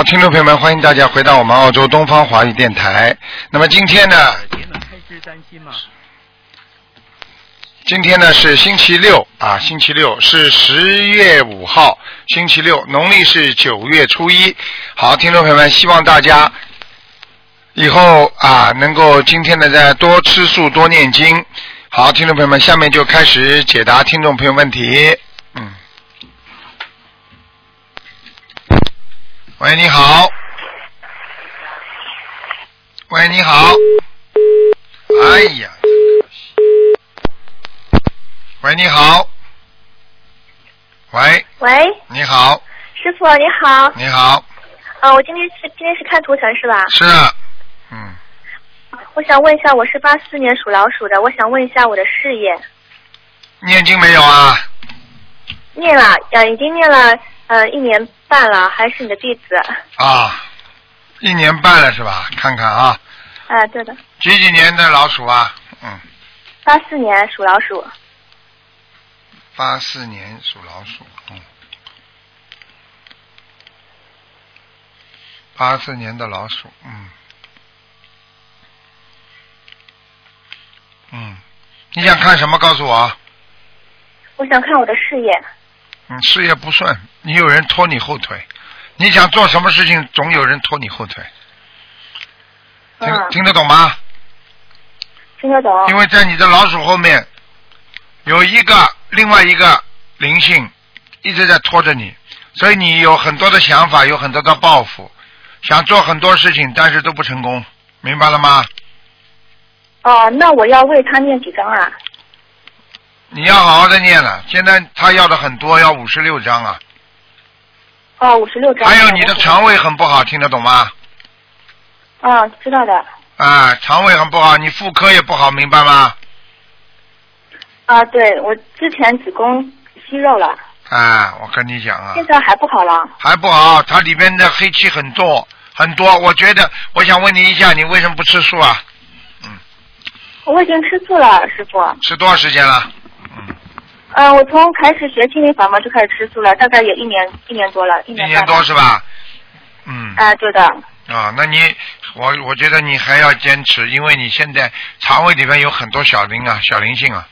好，听众朋友们，欢迎大家回到我们澳洲东方华语电台。那么今天呢，今天呢是星期六啊，星期六是十月五号，星期六，农历是九月初一。好，听众朋友们，希望大家以后啊能够今天呢再多吃素，多念经。好，听众朋友们，下面就开始解答听众朋友问题。喂，你好。喂，你好。哎呀，真可惜。喂，你好。喂，喂，你好，师傅你好，你好，啊，我今天是今天是看图腾是吧？是，嗯，我想问一下，我是八四年属老鼠的，我想问一下我的事业，念经没有啊？念了，呃，已经念了呃一年半了，还是你的弟子，啊，一年半了是吧？看看啊，啊、对的，几几年的老鼠啊？嗯，八四年属老鼠，八四年属老鼠，嗯，八四年的老鼠，嗯，嗯，你想看什么？告诉我。我想看我的事业，嗯，事业不顺，你有人拖你后腿，你想做什么事情，总有人拖你后腿，听、嗯，听得懂吗？听得懂，因为在你的老鼠后面有一个另外一个灵性一直在拖着你，所以你有很多的想法，有很多的抱负，想做很多事情，但是都不成功，明白了吗？哦，那我要为他念几张啊？你要好好的念了，现在他要的很多，要五十六张啊，哦，五十六张。还有你的肠胃很不好，听得懂吗？啊，知道的，啊，肠胃很不好，你妇科也不好，明白吗？啊，对我之前子宫息肉了，啊，我跟你讲啊，现在还不好了。还不好，它里面的黑气很重很多。我觉得，我想问你一下，你为什么不吃素啊？嗯我已经吃素了，师傅。吃多少时间了？嗯，嗯，我从开始学心灵法门就开始吃素了，大概也一年一年多了，一一年年半了多是吧？嗯，啊，对的。啊，那你我我觉得你还要坚持，因为你现在肠胃里面有很多小灵啊，小灵性啊。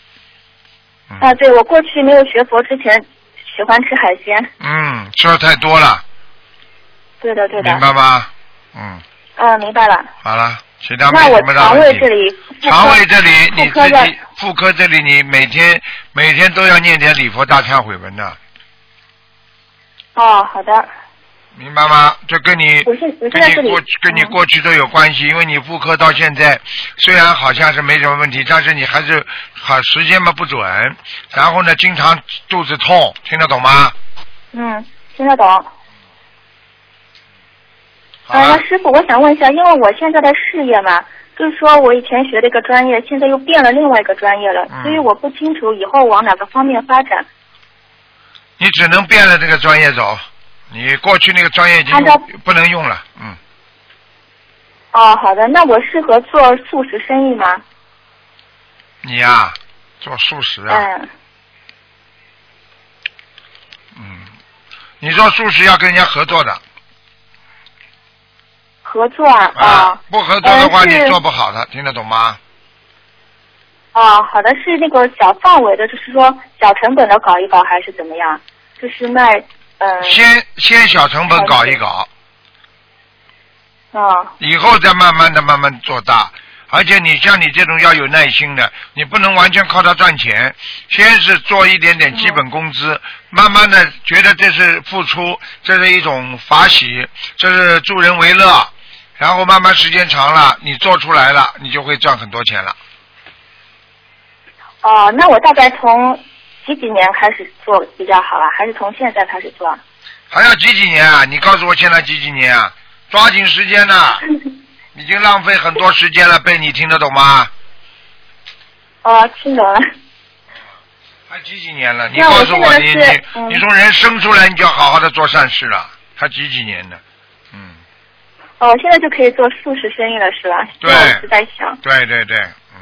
嗯啊，对，我过去没有学佛之前喜欢吃海鲜。嗯，吃的太多了，对的，对的。明白吗？嗯，嗯，明白了。好了，其他没什么大肠胃这里，肠胃这里你自己妇科这里你每天每天都要念点礼佛大忏悔文的，哦，好的。明白吗？这跟你跟你过去跟你嗯过去都有关系，因为你妇科到现在虽然好像是没什么问题，但是你还是好时间嘛不准，然后呢经常肚子痛，听得懂吗？嗯听得懂。好啊，那，师傅，我想问一下，因为我现在的事业嘛，就是说我以前学的一个专业，现在又变了另外一个专业了，嗯所以我不清楚以后往哪个方面发展。你只能变了这个专业走，你过去那个专业已经按照不能用了，嗯，哦，好的，那我适合做素食生意吗？你呀、做素食啊，嗯，嗯，你做素食要跟人家合作的，合作啊。啊，不合作的话你做不好的，听得懂吗？啊，好的，是那个小范围的，就是说小成本的搞一搞，还是怎么样？就是卖，呃。先先小成本搞一搞，啊，以后再慢慢的慢慢做大。而且你像你这种要有耐心的，你不能完全靠它赚钱，先是做一点点基本工资，慢慢的觉得这是付出，这是一种法喜，这是助人为乐，然后慢慢时间长了，你做出来了，你就会赚很多钱了。哦，那我大概从几几年开始做比较好啊？还是从现在开始做？还要几几年啊？你告诉我现在几几年啊？抓紧时间呐！已经浪费很多时间了，被你听得懂吗？哦，听懂了。还几几年了？你告诉我，你你嗯你从人生出来，你就要好好的做善事了。还几几年的？嗯，哦，现在就可以做素食生意了，是吧？对是在想。对对对，嗯，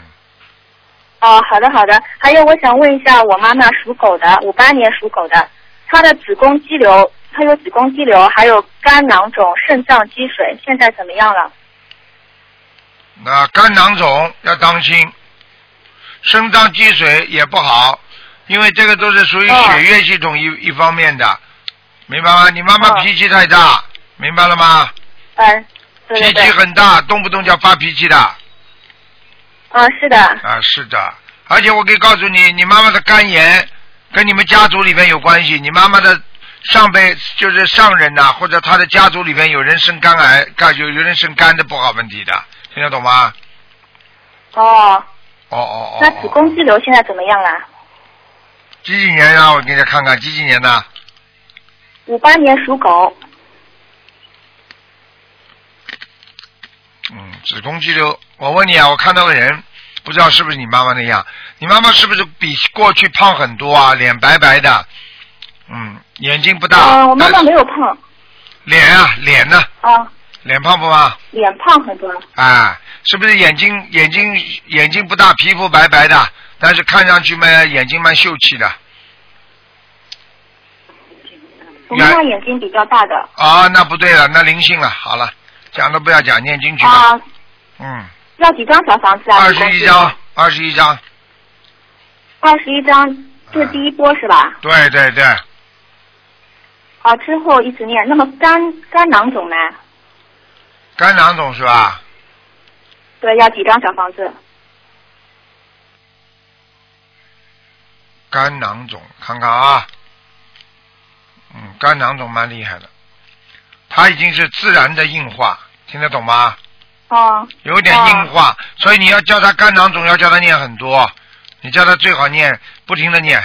哦，好的好的。还有，我想问一下，我妈妈属狗的，五八年属狗的，她的子宫肌瘤她有子宫肌瘤，还有肝囊肿、肾脏积水，现在怎么样了？那肝囊肿要当心，肾脏积水也不好，因为这个都是属于哦血液系统一、一方面的，明白吗？你妈妈哦脾气太大，明白了吗？嗯，对对脾气对，很大，动不动就要发脾气的啊，是的，啊，是的。而且我可以告诉你，你妈妈的肝炎跟你们家族里面有关系，你妈妈的上辈就是上人呐、或者她的家族里面有人生肝癌，肝有有人生肝的不好问题的，听得懂吗？哦，哦哦哦。那子宫哦肌瘤现在怎么样啦？几几年啊？我给你看看，几几年的？五八年属狗，嗯，子宫肌瘤。我问你啊，我看到个人，不知道是不是你妈妈那样？你妈妈是不是比过去胖很多啊？脸白白的，嗯，眼睛不大。嗯，我妈妈没有胖，脸啊，脸呢？啊，脸胖不胖？脸胖很多，啊，是不是眼睛眼睛眼睛不大，皮肤白白的，但是看上去嘛眼睛蛮秀气的我妈妈眼睛比较大的，啊？那不对了，那灵性了。好了，讲都不要讲，念经去吧。啊，嗯，要几张小房子啊？二十一张，二十一张，二十一张，这是第一波是吧？对对对，啊，之后一直念。那么肝肝囊肿呢？肝囊肿是吧？对，要几张小房子？肝囊肿，看看啊，嗯，肝囊肿蛮厉害的，它已经是自然的硬化，听得懂吗？哦，有点硬化，所以你要叫他肝囊肿，要叫他念很多，你叫他最好念，不停的念，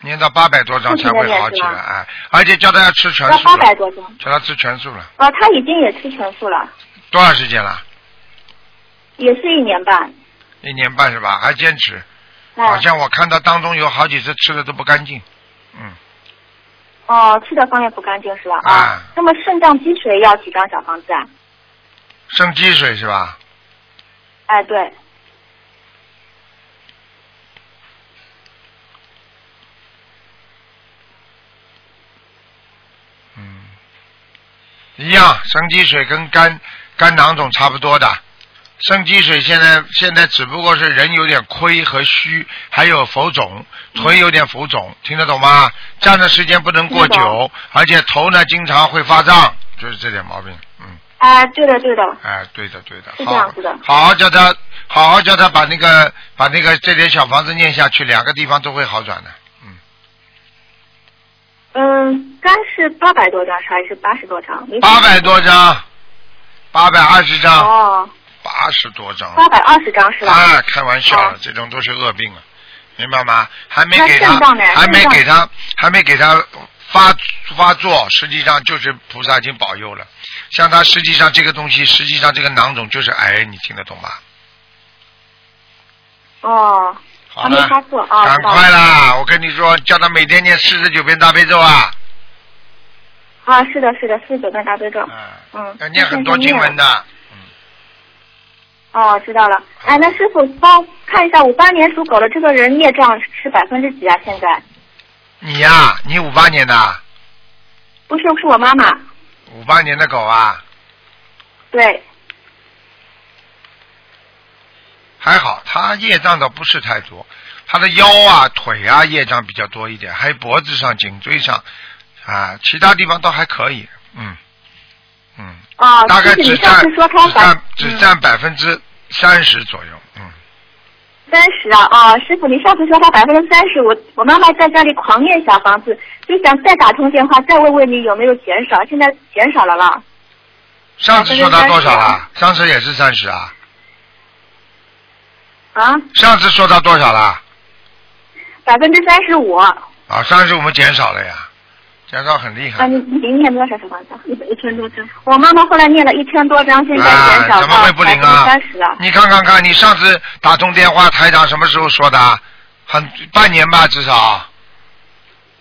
念到八百多张才会好起来，哎，而且叫他要吃全素要八百，多张。叫他吃全素了，啊，他已经也吃全素了，多长时间了？也是一年半。一年半是吧？还坚持，哎好像我看到当中有好几次吃的都不干净，嗯，哦，吃的方面不干净是吧？啊啊。那么肾脏积水要几张小房子啊？生积水是吧？哎，对。嗯，一样，生积水跟肝肝囊肿差不多的。生积水现在现在只不过是人有点亏和虚，还有浮肿，腿有点浮肿，听得懂吗？站的时间不能过久，而且头呢经常会发胀，就是这点毛病。嗯，哎，对的对的。哎，对的对的，是这样子的好好好叫他，好好叫他把那个把那个这点小房子念下去，两个地方都会好转的。嗯，嗯，该是八百多张还是八十多张？八百多张，八百二十张。哦，八十多张，八百二十张是吧？啊，开玩笑这种都是恶病啊，明白吗？还没给他还没给他，还没给他发发作，实际上就是菩萨已经保佑了。像他实际上这个东西，实际上这个囊肿就是癌，你听得懂吗？哦，好了，发作啊。赶快啦！我跟你说，叫他每天念四十九遍大悲咒啊，啊，是的，是的，四十九遍大悲咒。嗯，嗯。要念很多经文的。哦，知道了。哎，那师傅帮看一下五八年属狗的这个人孽障是百分之几啊？现在你呀、你五八年的，不是，是我妈妈。五八年的狗啊，对，还好，它业障倒不是太多，它的腰啊、腿啊业障比较多一点，还有脖子上、颈椎上啊，其他地方倒还可以，嗯。嗯，啊，大概就是只占你上次说他只把占只占百分之三十左右，嗯，三十啊啊，师傅，你上次说他百分之三十，我我妈妈在家里狂念小房子，就想再打通电话再问问你有没有减少，现在减少了啦。上次说他多少了？上次也是三十啊，啊，上次说他多少了？百分之三十五。啊，啊，上次我们减少了呀，减少很厉害。你你您念多少小房子？一百一千多张。我妈妈后来念了一千多张，现在啊减少怎么会不到百分之灵啊三十了。你看看看，你上次打通电话，台长什么时候说的啊？很半年吧，至少。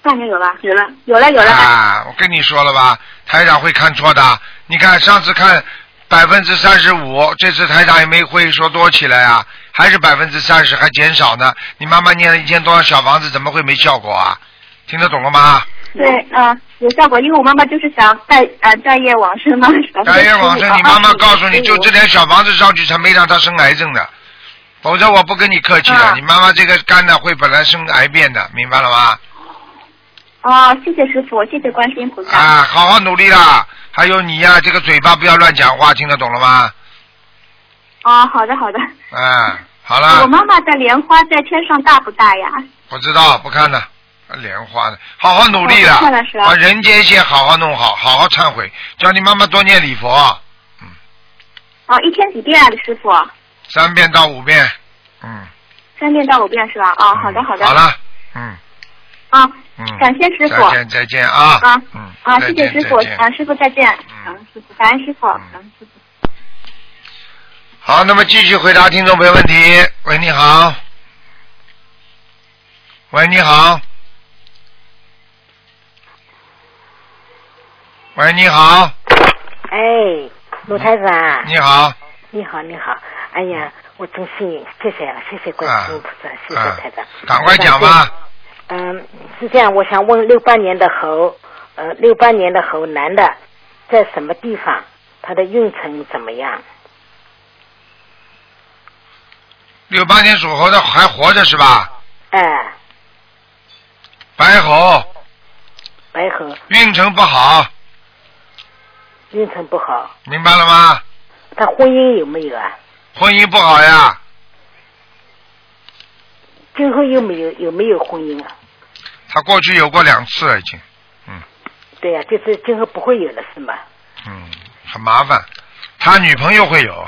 半年有了，有了，有了，有了。啊，我跟你说了吧，台长会看错的。你看上次看百分之三十五，这次台长也没会说多起来啊，还是百分之三十，还减少呢。你妈妈念了一千多张小房子，怎么会没效果啊？听得懂了吗？对，啊，有效果，因为我妈妈就是想带呃带业往生嘛。带业往生，你妈妈告诉你就这点小房子上去，才没让她生癌症的。否则我不跟你客气了，你妈妈这个肝呢会本来生癌变的，明白了吗？哦，谢谢师傅，谢谢观世音菩萨。啊，好好努力啦！还有你呀，这个嘴巴不要乱讲话，听得懂了吗？哦，好的好的。啊，好了。我妈妈的莲花在天上大不大呀？不知道，不看了。莲花的，好好努力了，把人间先好好弄好，好好忏悔，叫你妈妈多念礼佛。嗯。哦，一天几遍啊，师傅？三遍到五遍。嗯。三遍到五遍是吧？哦，好的好的。好了，嗯。啊，嗯感谢师傅。再见再见啊。啊。嗯。啊，谢谢师傅啊，师傅再见。嗯。师傅，感恩师傅，感恩师傅。好，那么继续回答听众朋友问题。喂，你好。喂，你好。喂，你好。哎，鲁台长。你好。你好，你好。哎呀，我真幸运，谢谢了，谢谢观世音菩萨，谢谢台长。赶快讲吧。嗯，是这样，我想问六八年的猴，呃，六八年的猴男的，在什么地方？他的运程怎么样？六八年属猴的还活着是吧？哎。白猴。白猴。运程不好。运程不好。明白了吗？他婚姻有没有啊？婚姻不好呀。今后有没有有没有婚姻啊？他过去有过两次了，已经。嗯。对呀，就是今后不会有了，是吗？嗯，很麻烦。他女朋友会有。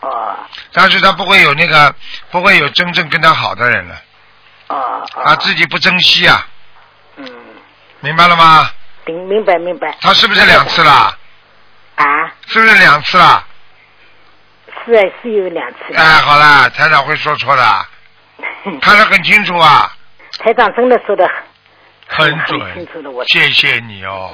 哦。但是他不会有那个，不会有真正跟他好的人了。哦。他自己不珍惜啊。嗯。明白了吗？明明白明白。他是不是两次了？啊？是不是两次啊？是啊，是有两次。哎，好了，台长会说错的。看得很清楚啊！台长真的说的很很清楚的，我谢谢你哦。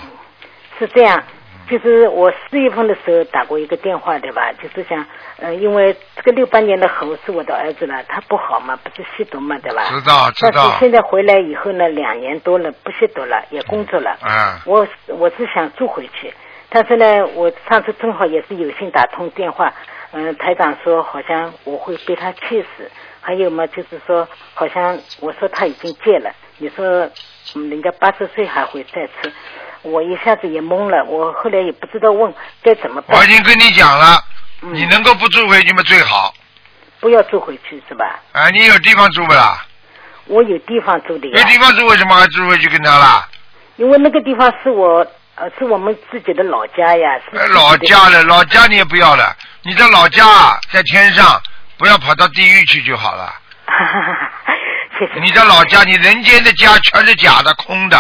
是这样，就是我四月份的时候打过一个电话，对吧？就是想，嗯，因为这个六八年的猴是我的儿子了，他不好嘛，不是吸毒嘛，对吧？知道知道。但是现在回来以后呢，两年多了，不吸毒了，也工作了。嗯。我我是想住回去，但是呢，我上次正好也是有幸打通电话，嗯，台长说好像我会被他气死。还有嘛，就是说，好像我说他已经戒了，你说，嗯，人家八十岁还会再吃，我一下子也懵了，我后来也不知道问该怎么办。我已经跟你讲了，你能够不住回去嘛最好。不要住回去是吧？啊，你有地方住不啦？我有地方住的。有地方住，为什么还住回去跟他啦？因为那个地方是我，呃，是我们自己的老家呀。是老家了，老家你也不要了，你的老家在天上。不要跑到地狱去就好了。谢谢。你的老家，你人间的家全是假的、空的。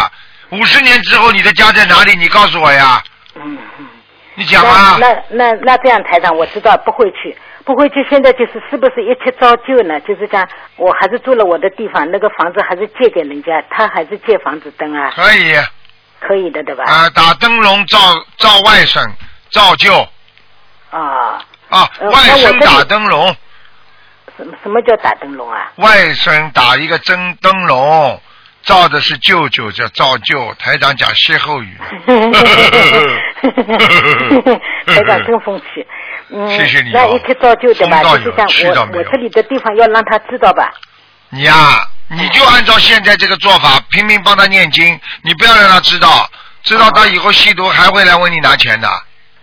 五十年之后，你的家在哪里？你告诉我呀。嗯嗯。你讲啊。那那那这样，台长，我知道不会去，不会去。现在就是是不是一切照旧呢？就是讲，我还是住了我的地方，那个房子还是借给人家，他还是借房子登啊。可以。可以的，对吧？啊，打灯笼照照外甥，照旧。啊。啊，外甥打灯笼。什么什么叫打灯笼啊？外甥打一个真灯笼，照的是舅舅，叫照旧。台长讲歇后语。台长真风趣。嗯，谢谢你。那一切照旧的吧？就是像我我这里的地方要让他知道吧。你呀，你就按照现在这个做法，拼命帮他念经，你不要让他知道，知道他以后吸毒还会来问你拿钱的。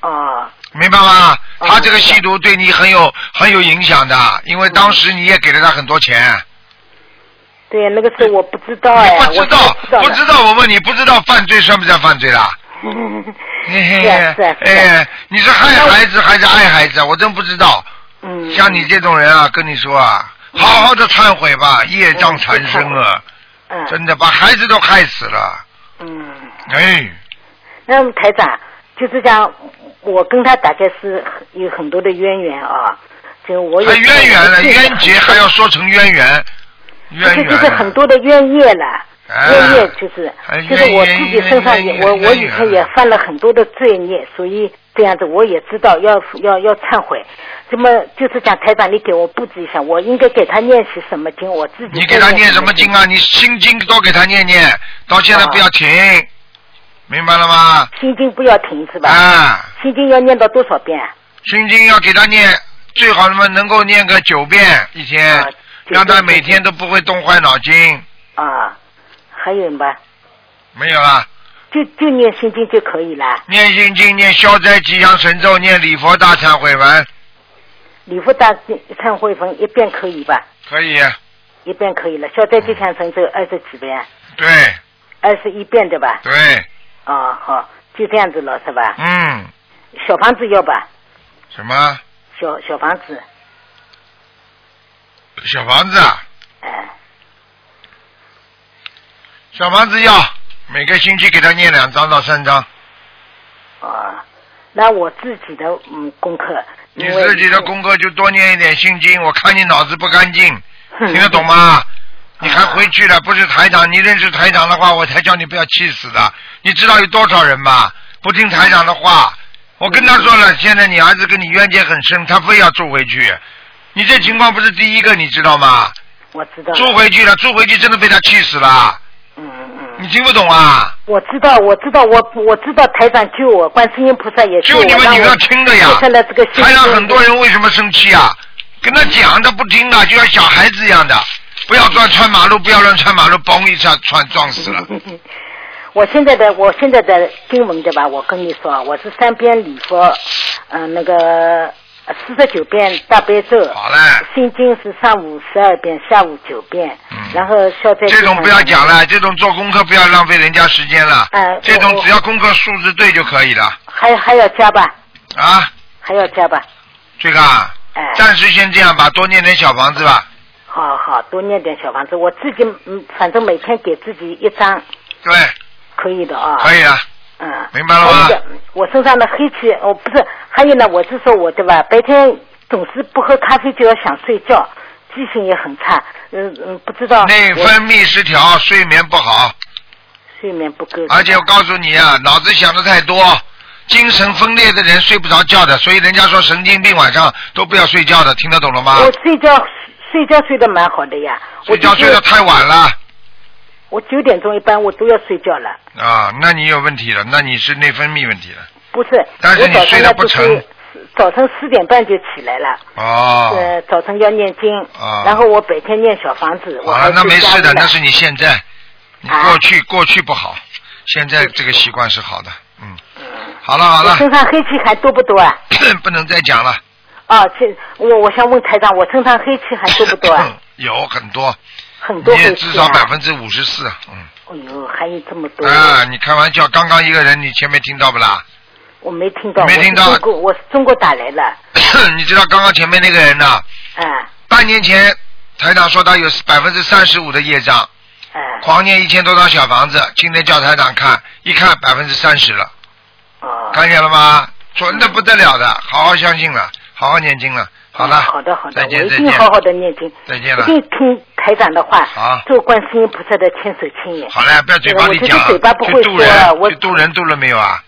啊。明白吗？他这个吸毒对你很有很有影响的，因为当时你也给了他很多钱。对，那个时候我不知道哎，不知道，不知道。我问你，不知道犯罪算不算犯罪啦？是是。哎，你是害孩子还是爱孩子？我真不知道。嗯。像你这种人啊，跟你说啊，好好的忏悔吧，业障缠身啊，真的把孩子都害死了。嗯。哎。那台长就是讲。我跟他大概是有很多的渊源啊，就我有。渊源了，冤结还要说成渊源，渊源。就是很多的冤业了，冤业就是，就是我自己身上也，我我以前也犯了很多的罪孽，所以这样子我也知道要要要忏悔。那么就是讲台长，你给我布置一下，我应该给他念些什么经？我自己。你给他念什么经啊？你心经多给他念念，到现在不要停。明白了吗？心经不要停是吧？啊，心经要念到多少遍啊？心经要给他念，最好他妈能够念个九遍一天，啊让他每天都不会动坏脑筋。啊，还有吗？没有啊，就就念心经就可以了。念心经，念消灾吉祥神咒，念礼佛大忏悔文，礼佛大忏悔文一遍可以吧？可以。一遍可以了。消灾吉祥神咒二十几遍，对二十一遍对吧？对，啊，好，就这样子了是吧？嗯，小房子要吧？什么小小房子，小房子啊？哎，小房子要每个星期给他念两张到三张。啊，那我自己的嗯功课，你自己的功课就多念一点心经，我看你脑子不干净，听得懂吗？你还啊回去了，不是台长，你认识台长的话，我才叫你不要气死的。你知道有多少人吗？不听台长的话，我跟他说了，现在你儿子跟你冤结很深，他非要住回去。你这情况不是第一个，你知道吗？我知道，住回去了，住回去真的被他气死了，嗯，你听不懂啊？我知道，我知道，我我知道台长救我，观世音菩萨也我，就你们你们要听的呀接下来这个心台上经很多人为什么生气啊？跟他讲他不听啊，就像小孩子一样的，不要乱穿马路，不要乱穿马路，嘣一下穿撞死了。我现在的我现在的经文对吧？我跟你说，我是三边礼佛，嗯、那个四十九遍大悲咒，好嘞，心经是上午十二遍，下午九遍，嗯然后消灾这种不要讲了，这种做功课不要浪费人家时间了。哎这种只要功课数字对就可以了还还要加吧，啊。还要加吧，这个啊，哎，暂时先这样吧，多念点小房子吧。好好多念点小房子，我自己嗯，反正每天给自己一张，对，可以的啊，可以了，嗯，明白了吗？我身上的黑气，哦，不是，还有呢，我是说我对吧？白天总是不喝咖啡就要想睡觉，记性也很差，嗯嗯，不知道内分泌失调，睡眠不好，睡眠不够，而且我告诉你啊，脑子想的太多，精神分裂的人睡不着觉的，所以人家说神经病晚上都不要睡觉的，听得懂了吗？我睡觉睡觉睡得蛮好的呀，我睡觉睡得太晚了我九点钟一般我都要睡觉了，啊，那你有问题了，那你是内分泌问题了。不是，但是你睡得不成早晨四点半就起来了。哦，呃，早晨要念经，啊然后我白天念小房子，我好了，那没事的，那是你现在，你啊过去、过去不好，现在这个习惯是好的，嗯，嗯好了好了，我身上黑气还多不多啊？不能再讲了，啊，这我我想问台长，我身上黑气还多不多啊？有很多，很多你也！至少百分之五十四，嗯，哎呦，还有这么多！啊，你开玩笑，刚刚一个人，你前面听到不啦？我没听到，没听到我是中国我是中国打来了，你知道刚刚前面那个人呢？啊半年前台长说他有百分之三十五的业障，啊狂念一千多套小房子，今天叫台长看，一看百分之三十了，哦，看见了吗？准的不得了的，好好相信了，好好念经了。好了，好的好的，再我一定好好的念经，再见了一定听台长的话，好做观世音菩萨的千手千眼。好了，不要嘴巴里讲我这个嘴巴不会说我去渡人渡了没有啊？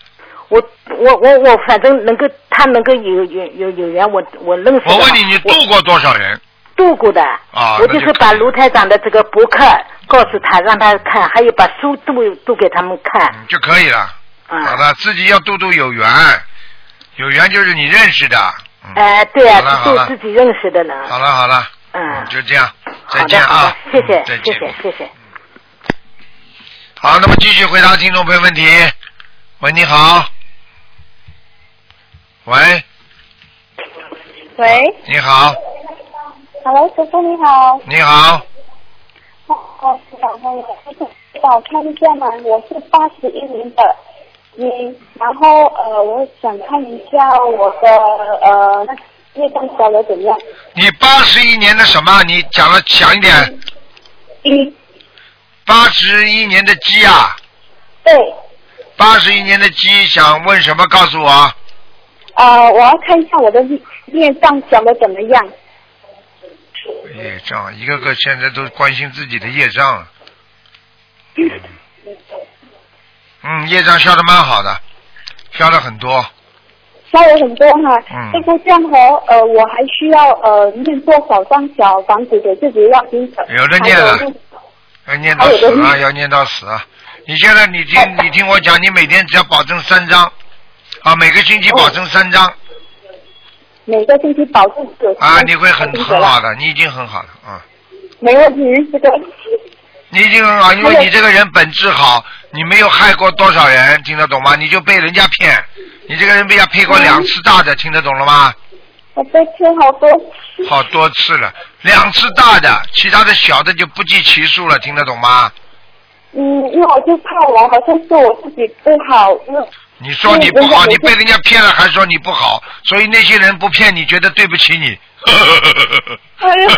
我我我我反正能够他能够有有有有缘，我我认识的。我问你，你我渡过多少人？渡过的。我啊我就就是把卢台长的这个博客告诉他，让他看，还有把书都都给他们看。嗯，就可以了。好啊，了，自己要渡渡有缘，有缘就是你认识的。嗯，哎，对啊好了，好了。度自己认识的人。好了好了，嗯，就这样，再好的好见啊。的，，谢谢嗯再见。谢谢谢谢。好，那么继续回答听众朋友问题。喂，你好。喂，喂。你好，，Hello，师傅你好。你好，哦，是想问我，帮我看一下嘛，我是八十一年的鸡，然后呃，我想看一下我的呃那业障消的怎么样。你八十一年的什么？你讲了响一点。一，八十一年的鸡啊，对，八十一年的鸡想问什么？告诉我。呃，我要看一下我的业障消的怎么样。业障，一个个现在都关心自己的业障了。嗯，业障消的蛮好的，消了很多。消了很多哈，嗯。这个这样哦，呃，我还需要呃念多少张小房子给自己要经者？有的念了。要念到死啊，要念到死啊，你现在你听你听我讲，你每天只要保证三张，啊，每个星期保证三张，每个星期保证九啊，你会很很好的，你已经很好了，啊。没问题，这个。你已经很好，因为你这个人本质好，你没有害过多少人，听得懂吗？你就被人家骗，你这个人被人家骗过两次大的，听得懂了吗？我被骗好多次。好多次了，两次大的，其他的小的就不计其数了，听得懂吗？嗯，因为我就怕我好像是我自己不好。你说你不好，你被人家骗了，还说你不好，所以那些人不骗你，觉得对不起你。哎呀！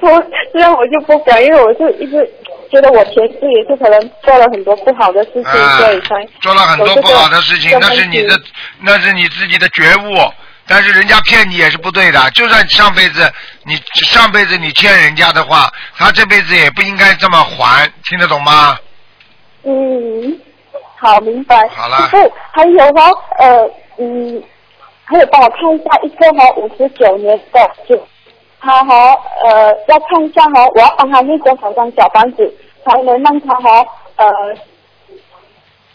我这样我就不敢，因为我就一直觉得我前世也是可能做了很多不好的事情，所以才做了很多不好的事情，那是你的，那是你自己的觉悟。但是人家骗你也是不对的，就算上辈子你上辈子你欠人家的话，他这辈子也不应该这么还，听得懂吗？嗯，好，明白。好了。不，还有呢，呃，嗯，可以帮我看一下一个哈五十九年的，就他哈呃要看一下哈，我要帮他念多少张小房子，才能让他和呃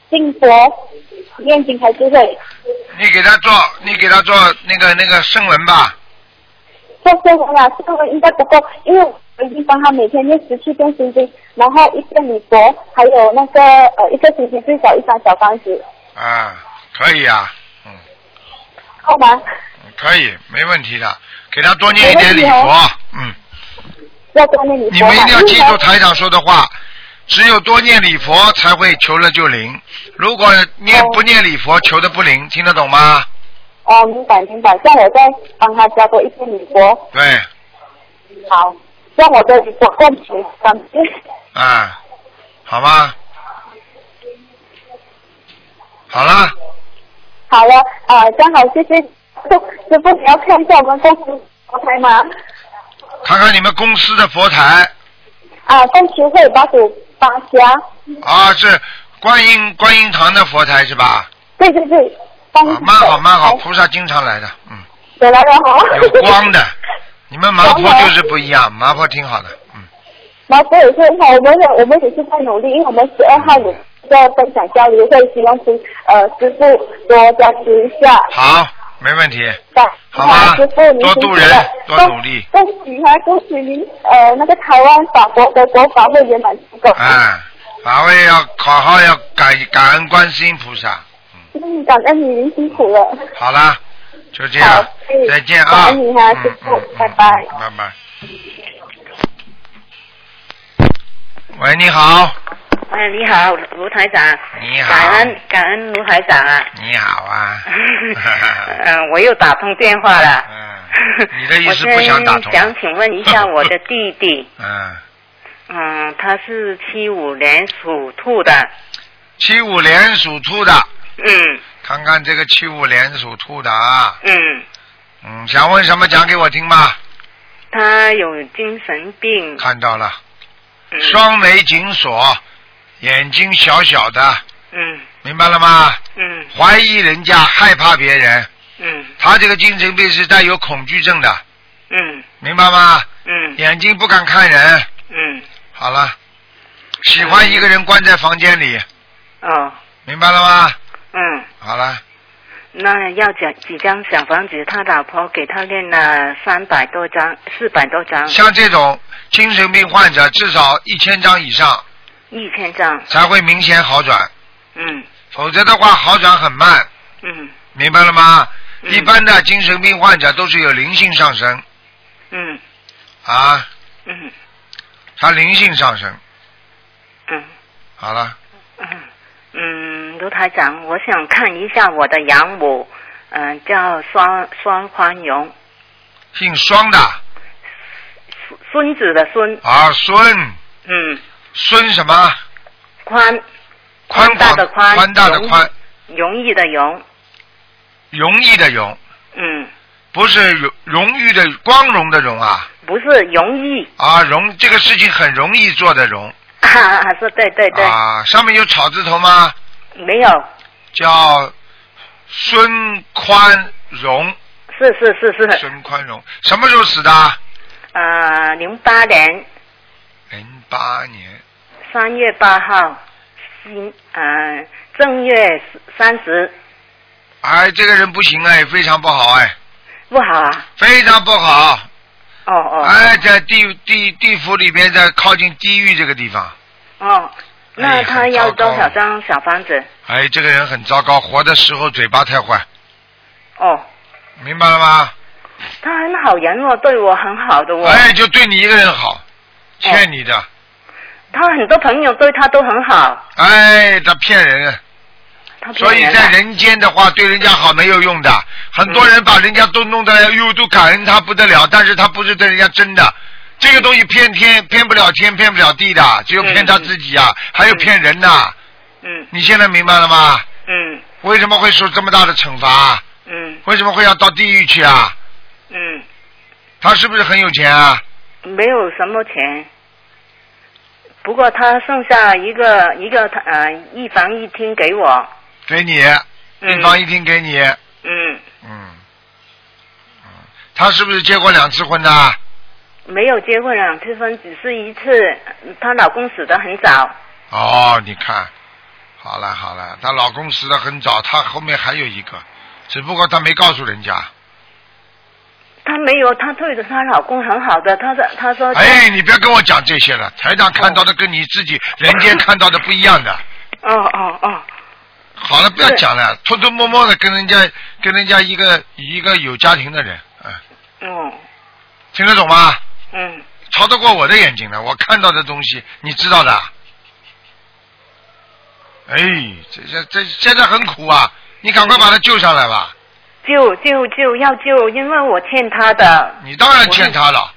进佛念经才智慧。你给他做，你给他做那个那个圣文吧。做圣文啊，圣文应该不够，因为。我已经帮他每天念十七遍心经，然后一遍礼佛，还有那个呃一个星期最少一张小房子。啊，可以啊，可以，没问题的，给他多念一点礼佛，嗯。要多念礼佛。你们一定要记住台长说的话，只有多念礼佛才会求了就灵，如果念不念礼佛求的不灵，听得懂吗？哦，明白明白，像我再帮他加多一些礼佛。对。好。让我的我共情，感谢。啊，好吗？好了。好了，啊，刚好谢谢师傅，你要看一下我们公司佛台吗？看看你们公司的佛台。啊，共修会八祖八家。啊，是观音观音堂的佛台是吧？对对对。啊，蛮好蛮好，菩萨经常来的，嗯。来的好。有光的。你们麻婆就是不一样，麻婆挺好的，嗯。麻婆也是很好，我们也我们也是在努力，因为我们十二号有在分享交流会，希望师呃师傅多加持一下。好，没问题。好吗？师傅，多度人，多努力。恭喜哈，恭喜您呃那个台湾法国的国法会圆满成功。嗯，法会要好好要感感恩观世音菩萨。嗯，感恩你，您辛苦了。好啦。就这样，再见啊！欢迎哈，师傅，拜拜。拜拜。喂，你好。哎，你好，卢台长。你好。感恩感恩卢台长啊。你好啊。嗯，我又打通电话了。嗯。你的意思不想打通？想请问一下我的弟弟。嗯。嗯，他是七五年属兔的。七五年属兔的。嗯。看看这个七五年属兔的啊。嗯。嗯，想问什么讲给我听吧。他有精神病。看到了。嗯。双眉紧锁，眼睛小小的。嗯。明白了吗？嗯。怀疑人家，害怕别人。嗯。他这个精神病是带有恐惧症的。嗯。明白吗？嗯。眼睛不敢看人。嗯。好了。喜欢一个人关在房间里。哦。明白了吗？嗯，好了。那要讲几张小房子？他老婆给他练了三百多张，四百多张。像这种精神病患者，至少一千张以上。一千张。才会明显好转。嗯。否则的话，好转很慢。嗯。明白了吗？一般的精神病患者都是有灵性上升。嗯。啊。嗯。他灵性上升。嗯。好了。嗯。嗯，卢台长，我想看一下我的养母，嗯，叫双双宽荣，姓双的，孙孙子的孙啊，孙，嗯，孙什么？宽，宽大的宽，宽大的宽，容易的容，容易的容，嗯，不是荣荣誉的光荣的荣啊，不是容易啊，容这个事情很容易做的容。啊，是对对对。啊，上面有草字头吗？没有。叫孙宽荣。是是是是。孙宽荣什么时候死的？呃，零八年。零八年，三月八号，新呃正月三十，哎，这个人不行哎，非常不好哎，不好啊。非常不好。哦哦。哎，在地地地府里面，在靠近地狱这个地方。哦，那哎他要多少张小房子？哎，这个人很糟糕，活的时候嘴巴太坏，哦，明白了吗？他很好人哦，对我很好的哦。哎，就对你一个人好，欠你的。他很多朋友对他都很好，哎，他骗人，他所以在人间的话，对人家好没有用的。很多人把人家都弄得哎呦都感恩他不得了，但是他不是对人家真的。这个东西骗天骗不了天，骗不了地的，只有骗他自己啊，还有骗人呐。嗯你现在明白了吗？嗯为什么会受这么大的惩罚？嗯为什么会要到地狱去啊？嗯，他是不是很有钱啊？没有什么钱。不过他剩下一个一个呃一房一厅给我，给你，嗯一房一厅给你，嗯，嗯，嗯，他是不是结过两次婚的？没有结过两次婚，只是一次。她老公死得很早，哦，你看，好了好了，她老公死的很早，她后面还有一个，只不过她没告诉人家。她没有，她对着她老公很好的，她说她说，哎，你不要跟我讲这些了，台长看到的跟你自己人间看到的不一样的。哦哦哦，好了，不要讲了，偷偷摸摸的跟人家跟人家一个一个有家庭的人，嗯，哦听得懂吗？嗯超得过我的眼睛的，我看到的东西你知道的。哎，这这这现在很苦啊，你赶快把他救上来吧。救救救要救，因为我欠他的，你当然欠他了，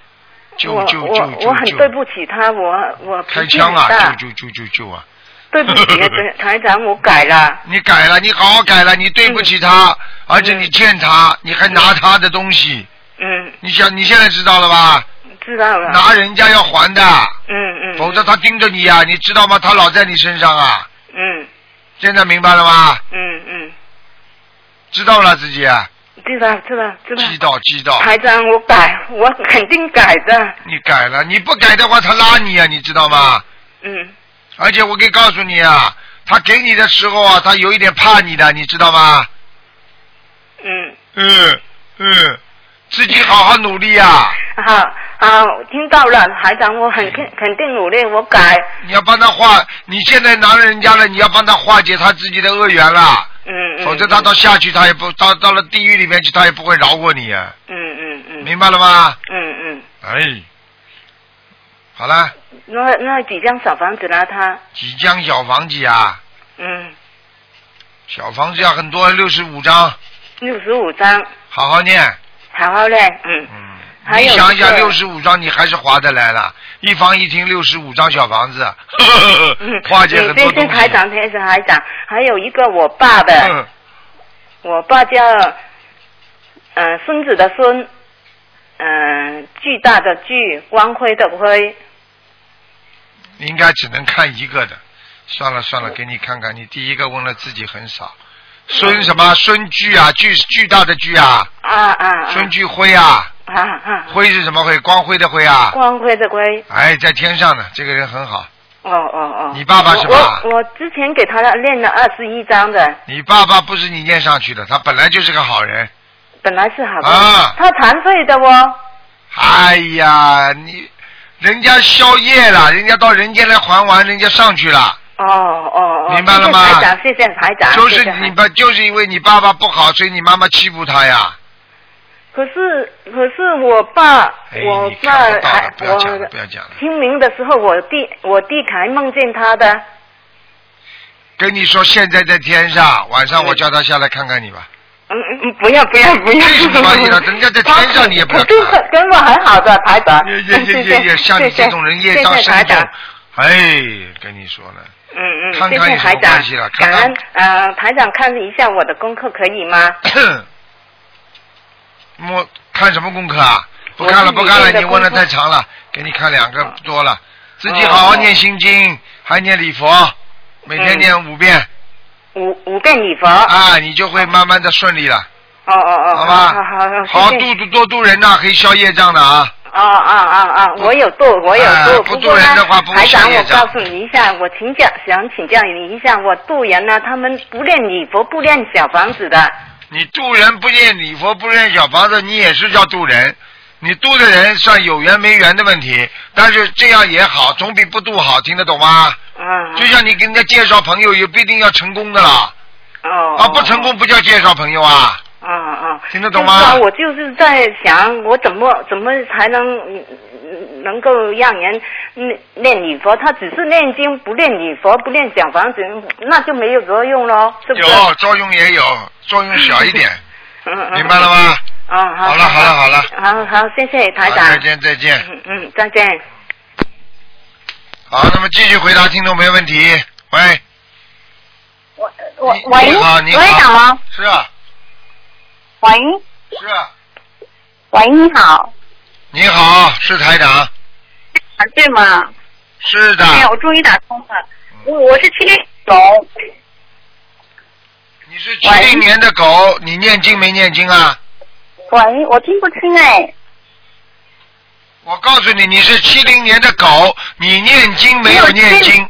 救我我救救救我很！对不起他，我我开枪啊！很大，救救救救救啊！对不起，台台长，我改了，你改了，你好好改了，你对不起他，而且你欠他，你还拿他的东西，嗯，你想你现在知道了吧？知道了，拿人家要还的，嗯嗯，否则他盯着你呀、你知道吗？他老在你身上啊！嗯现在明白了吗？嗯嗯，知道了自己，啊？知道知道知道，知道知道。台长，我改，我肯定改的，你改了，你不改的话，他拉你啊，你知道吗？嗯。而且我可以告诉你啊，他给你的时候啊，他有一点怕你的，你知道吗？嗯，嗯嗯，自己好好努力啊！好好，听到了，台长，我很肯肯定努力，我改，你要帮他化，你现在拿了人家了，你要帮他化解他自己的恶缘了，嗯嗯，否则他到下去他也不到到了地狱里面去，他也不会饶过你啊，嗯嗯嗯，明白了吗？嗯嗯，哎，好了，那那几张小房子呢？他，几张小房子啊？嗯，小房子要很多，六十五张，六十五张，好好念。好好念，嗯，嗯，你想一想，一个六十五张你还是划得来了，一房一厅六十五张小房子，嗯，化解很你这多东西。是台长，这是台长，还有一个我爸的，嗯，我爸叫，呃，孙子的孙，嗯、巨大的巨，光辉的辉，应该只能看一个的。算了算了，给你看看，你第一个问了自己很少。孙什么？孙巨啊，巨巨大的巨啊，啊啊啊，孙巨辉啊，啊啊，辉是什么辉？光辉的辉啊。光辉的辉，哎，在天上呢，这个人很好。哦哦哦，你爸爸是吧我我我之前给他练了二十一章的，你爸爸不是你念上去的，他本来就是个好人。本来是好人，啊他残废的哦，哎呀，你人家宵夜了，人家到人间来还完，人家上去了。哦哦哦，明白了吗谢谢台长，谢谢台长，就是你爸，就是因为你爸爸不好，所以你妈妈欺负他呀。可是可是我爸，哎我爸不要讲不要讲了清明的时候，我弟我弟还梦见他的，跟你说，现在在天上，晚上我叫他下来看看你吧。嗯嗯，不要不要不要，为什么关系呢人家在天上你也不要跟跟我很好的台长，也也也也也，像你这种人业障深重，哎，跟你说了，嗯嗯，看看有什么谢谢台长关系了，看看感恩呃台长看一下我的功课可以吗？摸看什么功课啊？不看了不看了，你问的太长了，给你看两个哦多了，自己好好念心经，还念礼佛，每天嗯念五遍，五五遍礼佛，啊，你就会慢慢的顺利了，哦哦哦，好吧？好好好，好度度多度人呐，可以消业障的啊。哦哦哦哦！我有度，我有哎度。不度人的话不消业障我告诉你一下，我请教，想请教你一下，我度人呢，他们不练礼佛，不练小房子的。你渡人不念礼佛不念小房子，你也是叫渡人。你渡的人算有缘没缘的问题，但是这样也好，总比不渡好，听得懂吗？嗯。就像你给人家介绍朋友，也不一定要成功的啦。哦。啊，不成功不叫介绍朋友啊。啊啊。听得懂吗就我就是在想，我怎么怎么才能能够让人念念礼佛？他只是念经不念礼佛，不念小房子，那就没有作用喽，是不是？有作用也有，作用小一点，嗯嗯。明白了吗？哦，好。好了好了好了，好好，谢谢台长。再见再见。嗯嗯，再见。好，那么继续回答听众朋友问题。喂，我我喂，你好你好台长吗？是啊喂是啊，喂，你好，你好，是台长，啊对吗？是的。哎呀，我终于打通了，我我是七零狗，你是七零年的狗，你念经没念经啊？喂，我听不清哎，我告诉你，你是七零年的狗，你念经没有念经？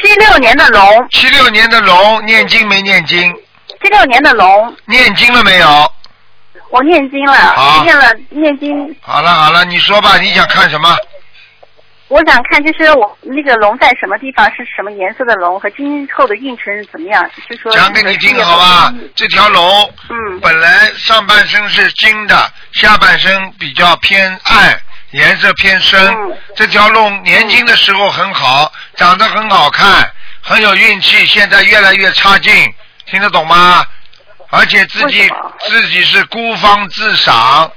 七六年的龙，七六年的龙，念经没念经？七六年的龙，念经了没有？我念经好了，念了念经，好了好了，你说吧，你想看什么？我想看就是我那个龙在什么地方，是什么颜色的龙，和今后的运程是怎么样？就说讲给你听好吧，这条龙，嗯，本来上半身是金的，下半身比较偏暗，颜色偏深。嗯这条龙年轻的时候很好，长得很好看，很有运气，现在越来越差劲，听得懂吗？而且自己自己是孤芳自赏，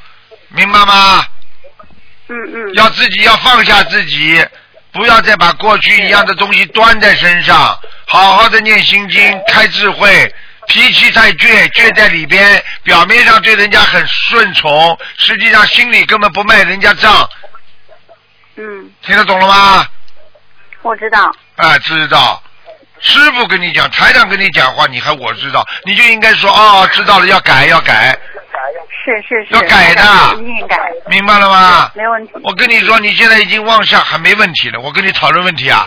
明白吗？嗯嗯，要自己要放下自己，不要再把过去一样的东西端在身上，好好的念心经，开智慧。脾气太倔，倔在里边，表面上对人家很顺从，实际上心里根本不卖人家账，嗯，听得懂了吗？我知道，啊，知道。师傅跟你讲，台长跟你讲话，你还我知道，你就应该说哦，知道了，要改，要改，是是是，要改的一定改，明白了吗？没问题。我跟你说，你现在已经往下还没问题了。我跟你讨论问题啊，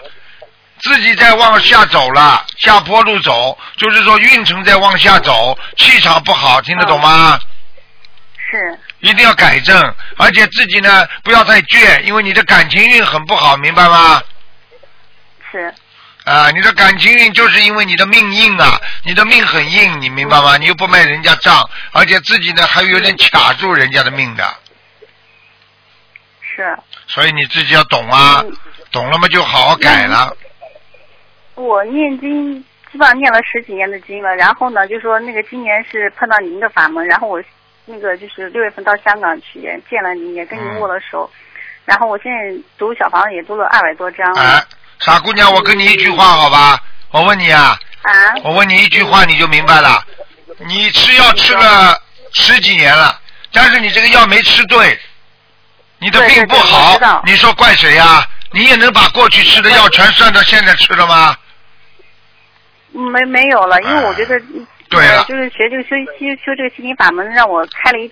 自己在往下走了，下坡路走，就是说运程在往下走，气场不好，听得懂吗？是，一定要改正，而且自己呢不要太倔，因为你的感情运很不好，明白吗？是，啊，你的感情运就是因为你的命硬啊，你的命很硬，你明白吗？你又不卖人家账，而且自己呢还有点卡住人家的命的，是所以你自己要懂啊，嗯懂了嘛就好好改了。我念经基本上念了十几年的经了，然后呢，就说那个今年是碰到您的法门，然后我那个就是六月份到香港去也见了您，也跟您嗯握了手，然后我现在读小房子也读了二百多章了。哎，傻姑娘，我跟你一句话好吧？我问你啊，啊，我问你一句话你就明白了。你吃药吃了十几年了，但是你这个药没吃对，你的病不好你说怪谁呀、你也能把过去吃的药全算到现在吃了吗？没没有了，因为我觉得，哎对就是学这个修修修这个心灵法门，让我开了一，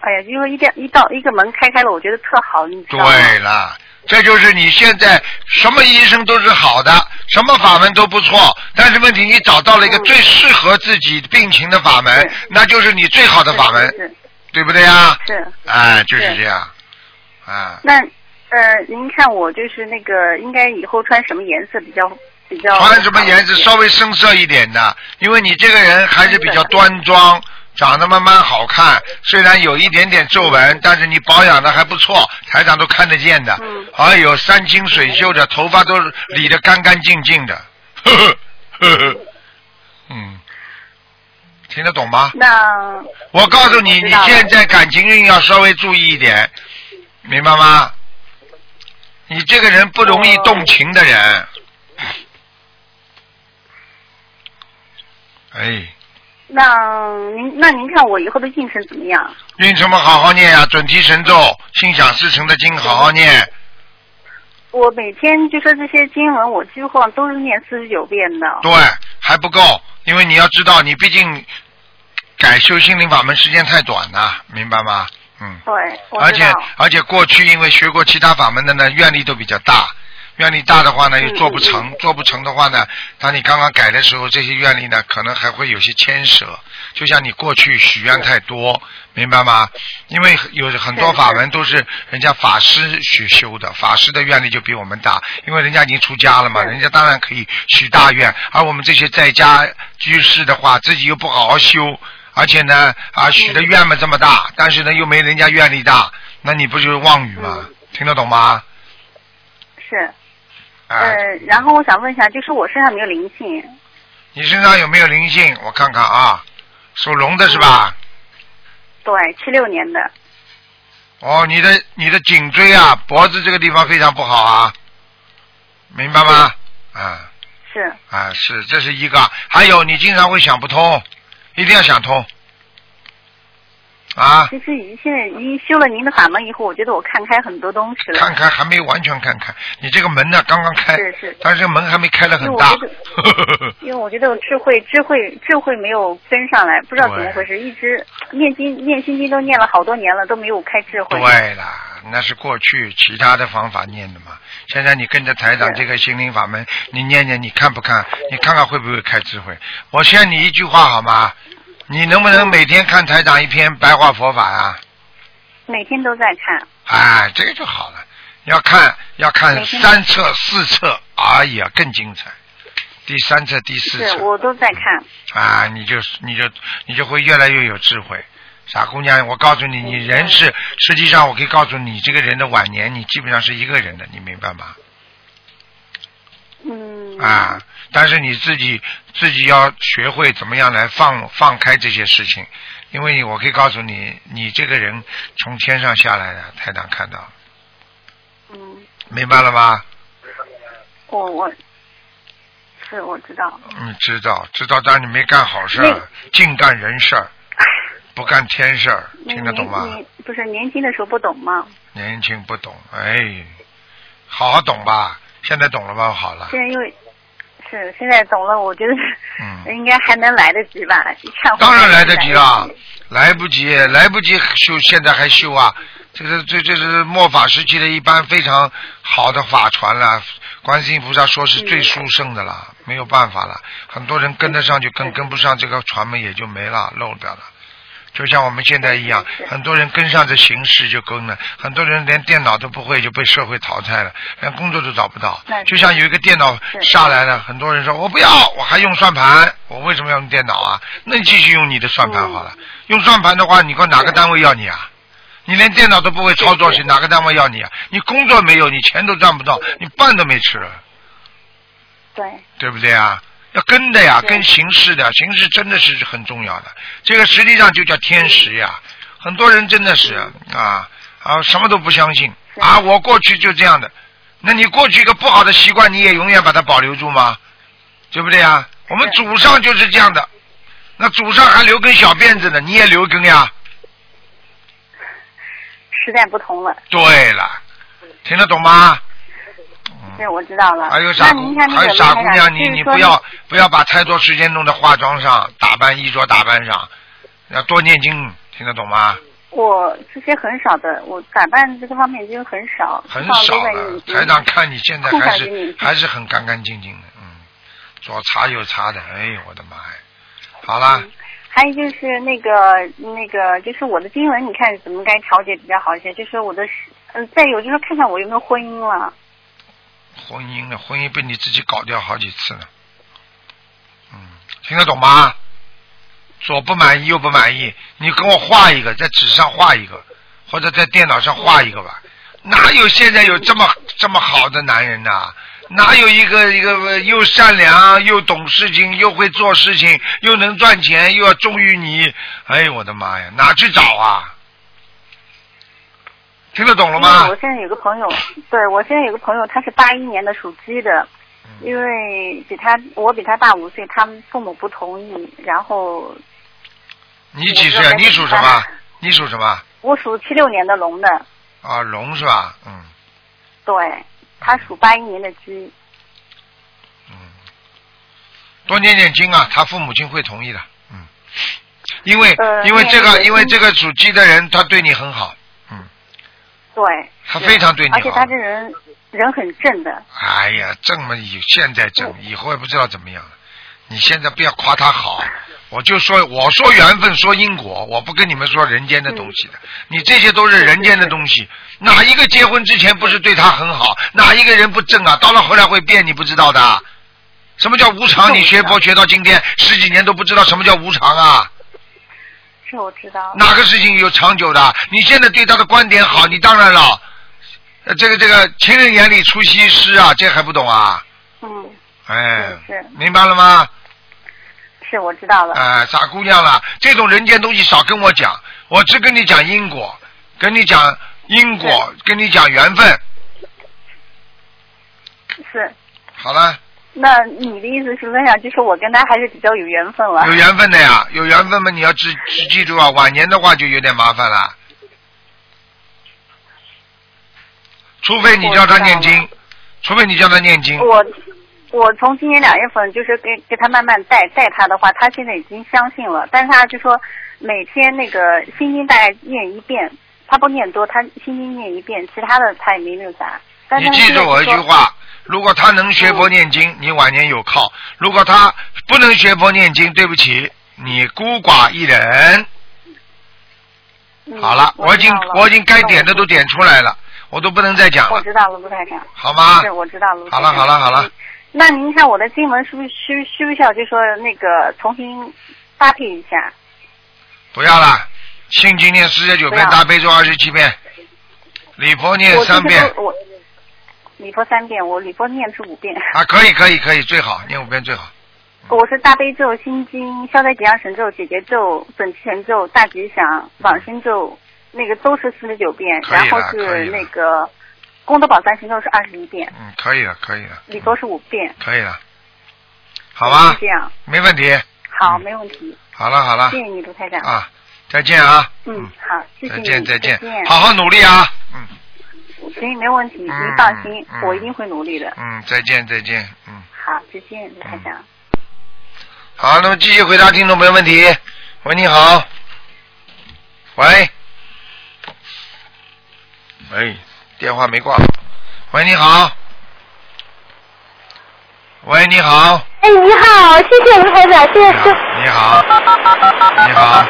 哎呀，因为一点一道一个门开开了，我觉得特好，你知道吗？对了，这就是你现在什么医生都是好的，什么法门都不错，但是问题你找到了一个嗯最适合自己病情的法门是，那就是你最好的法门，是对不对呀？是是。哎，就是是这样，啊。那呃，您看我就是那个，应该以后穿什么颜色比较比较？穿什么颜色稍微深色一点的，因为你这个人还是比较端庄，长得慢慢好看，虽然有一点点皱纹，但是你保养的还不错，台长都看得见的。嗯还有山清水秀的，头发都理得干干净净的。呵呵呵呵，嗯，听得懂吗？那我告诉你，你现在感情运要稍微注意一点，明白吗？你这个人不容易动情的人。哎，那您那您看我以后的运程怎么样？运程嘛好好念呀、准提神咒、心想事成的经好好念。我每天就说这些经文，我几乎都是念四十九遍的。对，还不够，因为你要知道，你毕竟改修心灵法门时间太短了，明白吗？嗯。对，而且。而且过去因为学过其他法门的呢，愿力都比较大，愿力大的话呢又做不成，做不成的话呢，当你刚刚改的时候，这些愿力呢可能还会有些牵扯，就像你过去许愿太多，明白吗？因为有很多法门都是人家法师去修的，法师的愿力就比我们大，因为人家已经出家了嘛，人家当然可以许大愿，而我们这些在家居士的话，自己又不好好修。而且呢，啊，许的愿嘛这么大，但是呢又没人家愿力大，那你不就是妄语吗？听得懂吗？是，啊，呃，然后我想问一下，就是我身上有没有灵性？你身上有没有灵性？我看看啊，属龙的是吧？对，七六年的。哦，你的你的颈椎啊，脖子这个地方非常不好啊，明白吗？啊是，啊，是，这是一个。还有，你经常会想不通，一定要想通。啊，其实已现在已经修了您的法门以后，我觉得我看开很多东西了。看开还没完全看开，你这个门呢刚刚开，是是但是门还没开得很大。因为 因为我觉得我智慧智慧智慧没有跟上来，不知道怎么回事，一直念经念心经都念了好多年了，都没有开智慧。对了，那是过去其他的方法念的嘛。现在你跟着台长这个心灵法门，你念念，你看不看？你看看会不会开智慧？我劝你一句话好吗？你能不能每天看台长一篇白话佛法啊？每天都在看。哎，这个就好了。要看要看三册四册，哎呀，更精彩。第三册、第四，册我都在看。啊，你就你就你就会越来越有智慧。傻姑娘，我告诉你，你人是实际上，我可以告诉你，这个人的晚年，你基本上是一个人的，你明白吗？嗯。啊，但是你自己自己要学会怎么样来放放开这些事情，因为我可以告诉你，你这个人从天上下来的，太难看到，嗯，明白了吗？我我是我知道。嗯知道，知道，但是你没干好事儿，净干人事儿，不干天事儿，听得懂吗？不是年轻的时候不懂吗？年轻不懂，哎，好好懂吧。现在懂了吧？好了，现在因为是现在懂了，我觉得嗯，应该还能来得及吧？当然来得及了来不及，来不及修，现在还修啊？这个这这是末法时期的一般非常好的法传了，观世音菩萨说是最殊胜的了，没有办法了，很多人跟得上就跟，跟不上这个传门也就没了，漏掉了。就像我们现在一样，很多人跟上这形势就跟了，很多人连电脑都不会就被社会淘汰了，连工作都找不到就像有一个电脑下来了，很多人说我不要，我还用算盘，我为什么要用电脑啊？那你继续用你的算盘好了。用算盘的话，你看哪个单位要你啊？你连电脑都不会操作，是哪个单位要你啊？你工作没有，你钱都赚不到，你饭都没吃，对，对不对啊？要跟的呀，跟形式的，形式真的是很重要的。这个实际上就叫天时呀。很多人真的是啊啊，什么都不相信啊。我过去就这样的，那你过去一个不好的习惯，你也永远把它保留住吗？对不对呀？我们祖上就是这样的，那祖上还留根小辫子呢，你也留根呀。时代不同了。对了，听得懂吗？嗯是，我知道了。还有傻姑还有傻姑娘，你你不要不要把太多时间弄在化妆上、打扮衣着打扮上，要多念经，听得懂吗？我这些很少的，我打扮这个方面就很少，很少少了台长看你现在还是 还是很干干净净的，嗯，左擦右擦的，哎呦我的妈呀！好了，还有就是那个那个，就是我的经文，你看怎么该调节比较好一些？就是我的，嗯、再有就是看看我有没有婚姻了。婚姻呢，婚姻被你自己搞掉好几次了，嗯，听得懂吗？左不满意右不满意，你给我画一个，在纸上画一个，或者在电脑上画一个吧。哪有现在有这么这么好的男人呐、哪有一个一个又善良又懂事情又会做事情又能赚钱又要忠于你？哎呦我的妈呀，哪去找啊？听得懂了吗我？现在有个朋友，对我现在有个朋友，他是八一年的属鸡的，嗯因为比他我比他大五岁，他们父母不同意，然后你几岁啊？你属什么？你属什么？我属七六年的龙的，啊，龙是吧？嗯对，他属八一年的鸡。嗯，多念念经啊，他父母亲会同意的。嗯，因为、呃因为这个因为这个属鸡的人，他对你很好，嗯，对，他非常对你好。而且他这人人很正的，哎呀，正嘛以现在正，以后也不知道怎么样了。你现在不要夸他好，我就说我说缘分，说因果，我不跟你们说人间的东西的。你这些都是人间的东西，哪一个结婚之前不是对他很好？哪一个人不正啊？到了后来会变，你不知道的。什么叫无常？你学佛学到今天十几年都不知道什么叫无常啊？是我知道。哪个事情有长久的？你现在对他的观点好，你当然了。呃这个这个，情人眼里出西施啊，这还不懂啊？嗯，哎是是，明白了吗？是我知道了。哎、傻姑娘了，这种人间东西少跟我讲，我只跟你讲因果，跟你讲因果，跟你讲缘分。是，好了，那你的意思是，论上就是我跟他还是比较有缘分了。有缘分的呀，有缘分嘛，你要记记记住啊，晚年的话就有点麻烦了。除非你叫他念经，除非你叫他念经，我我从今年两月份就是给给他慢慢带带他的话，他现在已经相信了，但是他就说每天那个心经大概念一遍，他不念多，他心经念一遍，其他的他也没那个啥。你记住我一句话：如果他能学佛念经，你晚年有靠；如果他不能学佛念经，对不起，你孤寡一人。嗯好了，我已经我已经该点的都点出来了，我都不能再讲了，我知道了，卢台长。好吗是，？我知道了。好了好了好了。嗯那您看我的经文是不是需需不需要就说那个重新搭配一下？不要了，心经念四十九遍，大悲咒二十七遍，礼佛念三遍礼佛三遍，我礼佛念是五遍。啊，可以可以可以，最好念五遍最好。我是大悲咒、心经、消灾吉祥神咒、姐姐咒、准提神咒、大吉祥、往生咒，那个都是四十九遍，然后是那个功德宝三神咒是二十一遍，嗯，可以了可以了，礼佛是五遍，可以了，好吧。是，这样。没问题。好，嗯。没问题，好了好了。谢谢你，卢台长。啊，再见啊。嗯，好，谢谢再你，见再见。再见，好好努力啊。嗯行，没问题，您嗯放心，嗯我一定会努力的。嗯，再见再见嗯。好，再见，卢台长。好，那么继续回答听众朋友问题。喂，你好。喂。喂，电话没挂。喂，你好。喂，你好。哎，你好，谢谢卢台长，谢谢师。你好。你好。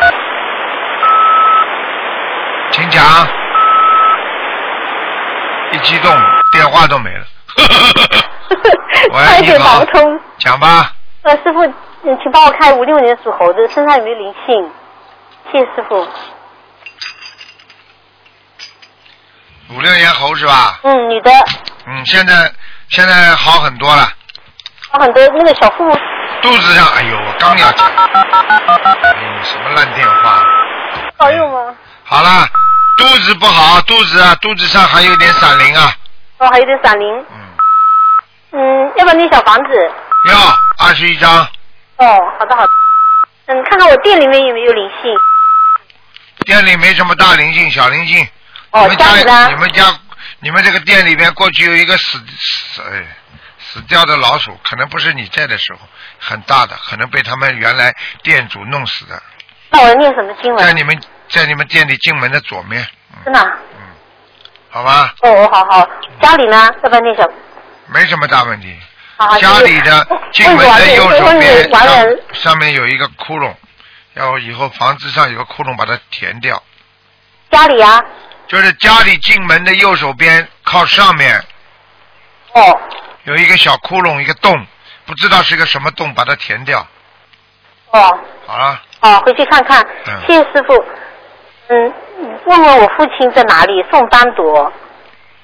请讲。一激动，电话都没了。喂差一点你好打不通。讲吧。呃，师傅，你请帮我看五六年属猴的身上有没有灵性？谢谢师傅。五六年猴是吧？嗯，女的，嗯，现在现在好很多了。好很多那个小腹肚子上，哎呦，我刚要讲，哎，什么烂电话？好用吗？好了，肚子不好，肚子啊，肚子上还有点闪灵啊，哦，还有点闪灵。嗯，嗯，要不要那小房子？要二十一张，哦，好的好的。嗯，看看我店里面有没有灵性？店里没什么大灵性，小灵性。哦你们这样子啊你们家，你们这个店里边过去有一个死死哎死掉的老鼠，可能不是你在的时候，很大的，可能被他们原来店主弄死的，那我要念什么经文？在你们在你们店里进门的左面，嗯真的啊？嗯，好吧，哦，好好。家里呢？要不然念小。没什么大问题。好好。家里的进门的右手边上上面有一个窟窿，要以后房子上有个窟窿把它填掉。家里啊？就是家里进门的右手边靠上面哦，有一个小窟窿，一个洞，不知道是个什么洞，把它填掉。哦。好了，好，回去看看嗯。谢谢师傅。嗯，问问我父亲在哪里？宋邦铎，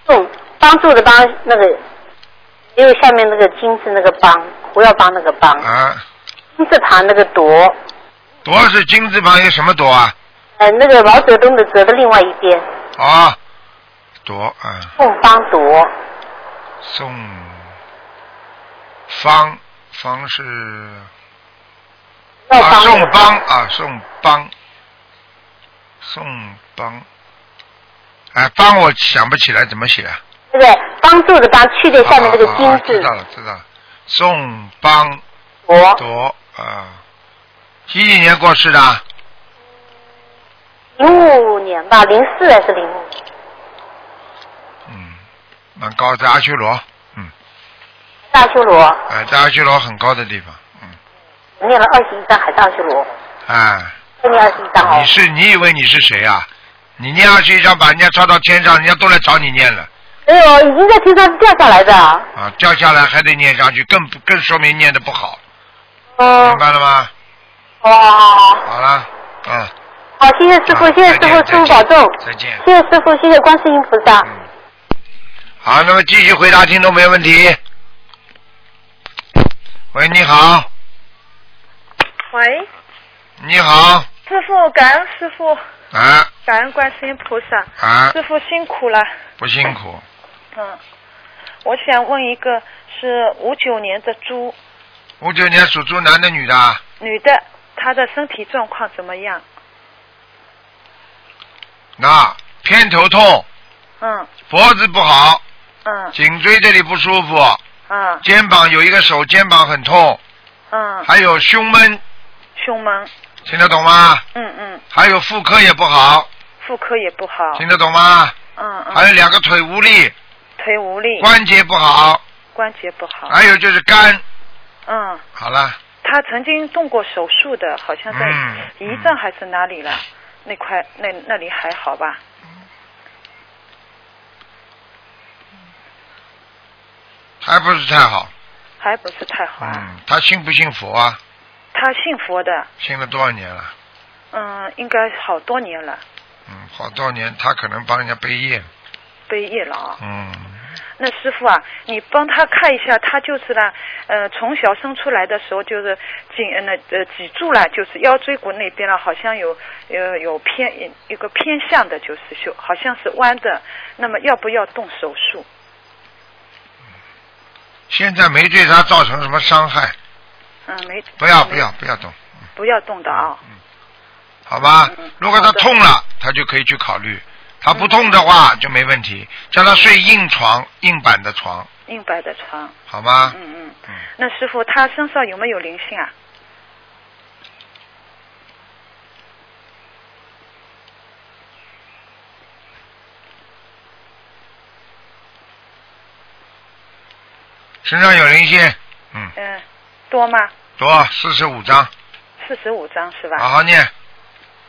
宋帮助的帮，那个也有下面那个金字那个帮，胡耀邦那个帮，啊，金字旁那个铎，铎是金字旁有什么铎啊？呃，那个毛泽东的泽的另外一边，啊，铎啊，宋邦铎，宋方方是啊，耀邦那宋邦啊，宋邦，宋邦，哎，邦我想不起来怎么写啊。对不对？帮助的帮，去掉下面这个金字啊啊啊知道，了，知道了。宋邦铎，铎啊，几几年过世的？零五年吧，零四还是零五？嗯，蛮高，的阿修罗，嗯，大修罗。哎，在阿修罗很高的地方，嗯，念了二十一张海大修罗，哎，再念二十一张哦你。是你以为你是谁啊？你念二十一章，把人家抄到天上，人家都来找你念了没有，已经在天上掉下来的。啊！掉下来还得念上去，更不更说明念的不好，哦明，白了吗？哇，好了，嗯，好，谢谢师傅，啊谢谢师傅，师傅保重。再见。谢谢师傅，谢谢观世音菩萨。嗯，好，那么继续回答听众朋友问题。喂，你好，喂，你好，师傅，感恩师傅，啊。感恩观世音菩萨，啊，师傅辛苦了。不辛苦，嗯，我想问一个是五九年的猪五九年属猪，男的女的啊？女的，她的身体状况怎么样？那偏头痛，嗯。脖子不好，嗯。颈椎这里不舒服，嗯。肩膀有一个手肩膀很痛，嗯，还有胸闷，胸闷，听得懂吗？嗯嗯，还有妇科也不好，妇科也不好，听得懂吗？嗯嗯，还有两个腿无力，腿无力，关节不好，关节不好，还有就是肝。嗯，好了，他曾经动过手术的，好像在嗯胰脏还是哪里了？那块那那里还好吧？还不是太好。还不是太好啊。嗯，他信不信佛啊？她信佛的，信了多少年了？嗯，应该好多年了，嗯，好多年，他可能帮人家背业。背业了啊。嗯，那师傅啊，你帮他看一下，他就是呢，呃，从小生出来的时候就是颈呃那呃脊柱啦，就是腰椎骨那边了，好像有呃有偏一个偏向的，就是就好像是弯的。那么要不要动手术？现在没对他造成什么伤害，嗯，没没不要不要不要动，不要动的啊。好吧？如果他痛了，他就可以去考虑；他不痛的话就没问题，叫他睡硬床、硬板的床，硬板的床，好吗？嗯嗯。嗯，那师傅他身上有没有灵性啊？身上有灵性，嗯，嗯，多吗？多四十五张，四十五张是吧？好好念，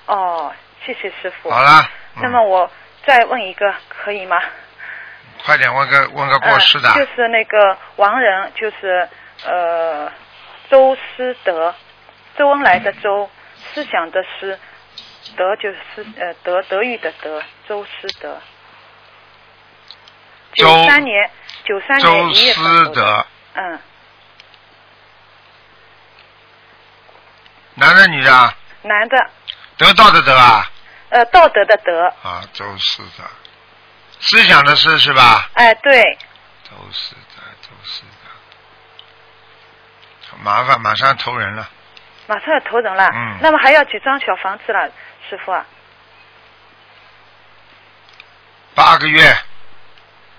哦，谢谢师傅。好了。嗯那么我再问一个，可以吗？快点问个问个过世的，呃就是那个亡人，就是呃周思德，周恩来的周，思想的思，德就是思呃德德育的德，周思德。九三年，九三年周思。德，嗯，男的女的啊？男的，得到的得啊？呃道德的德，啊，周思德，思想的思是吧？哎对，周思德，周思德，麻烦，马上投人了。马上要投人了。嗯那么还要几张小房子了，师傅啊？八个月，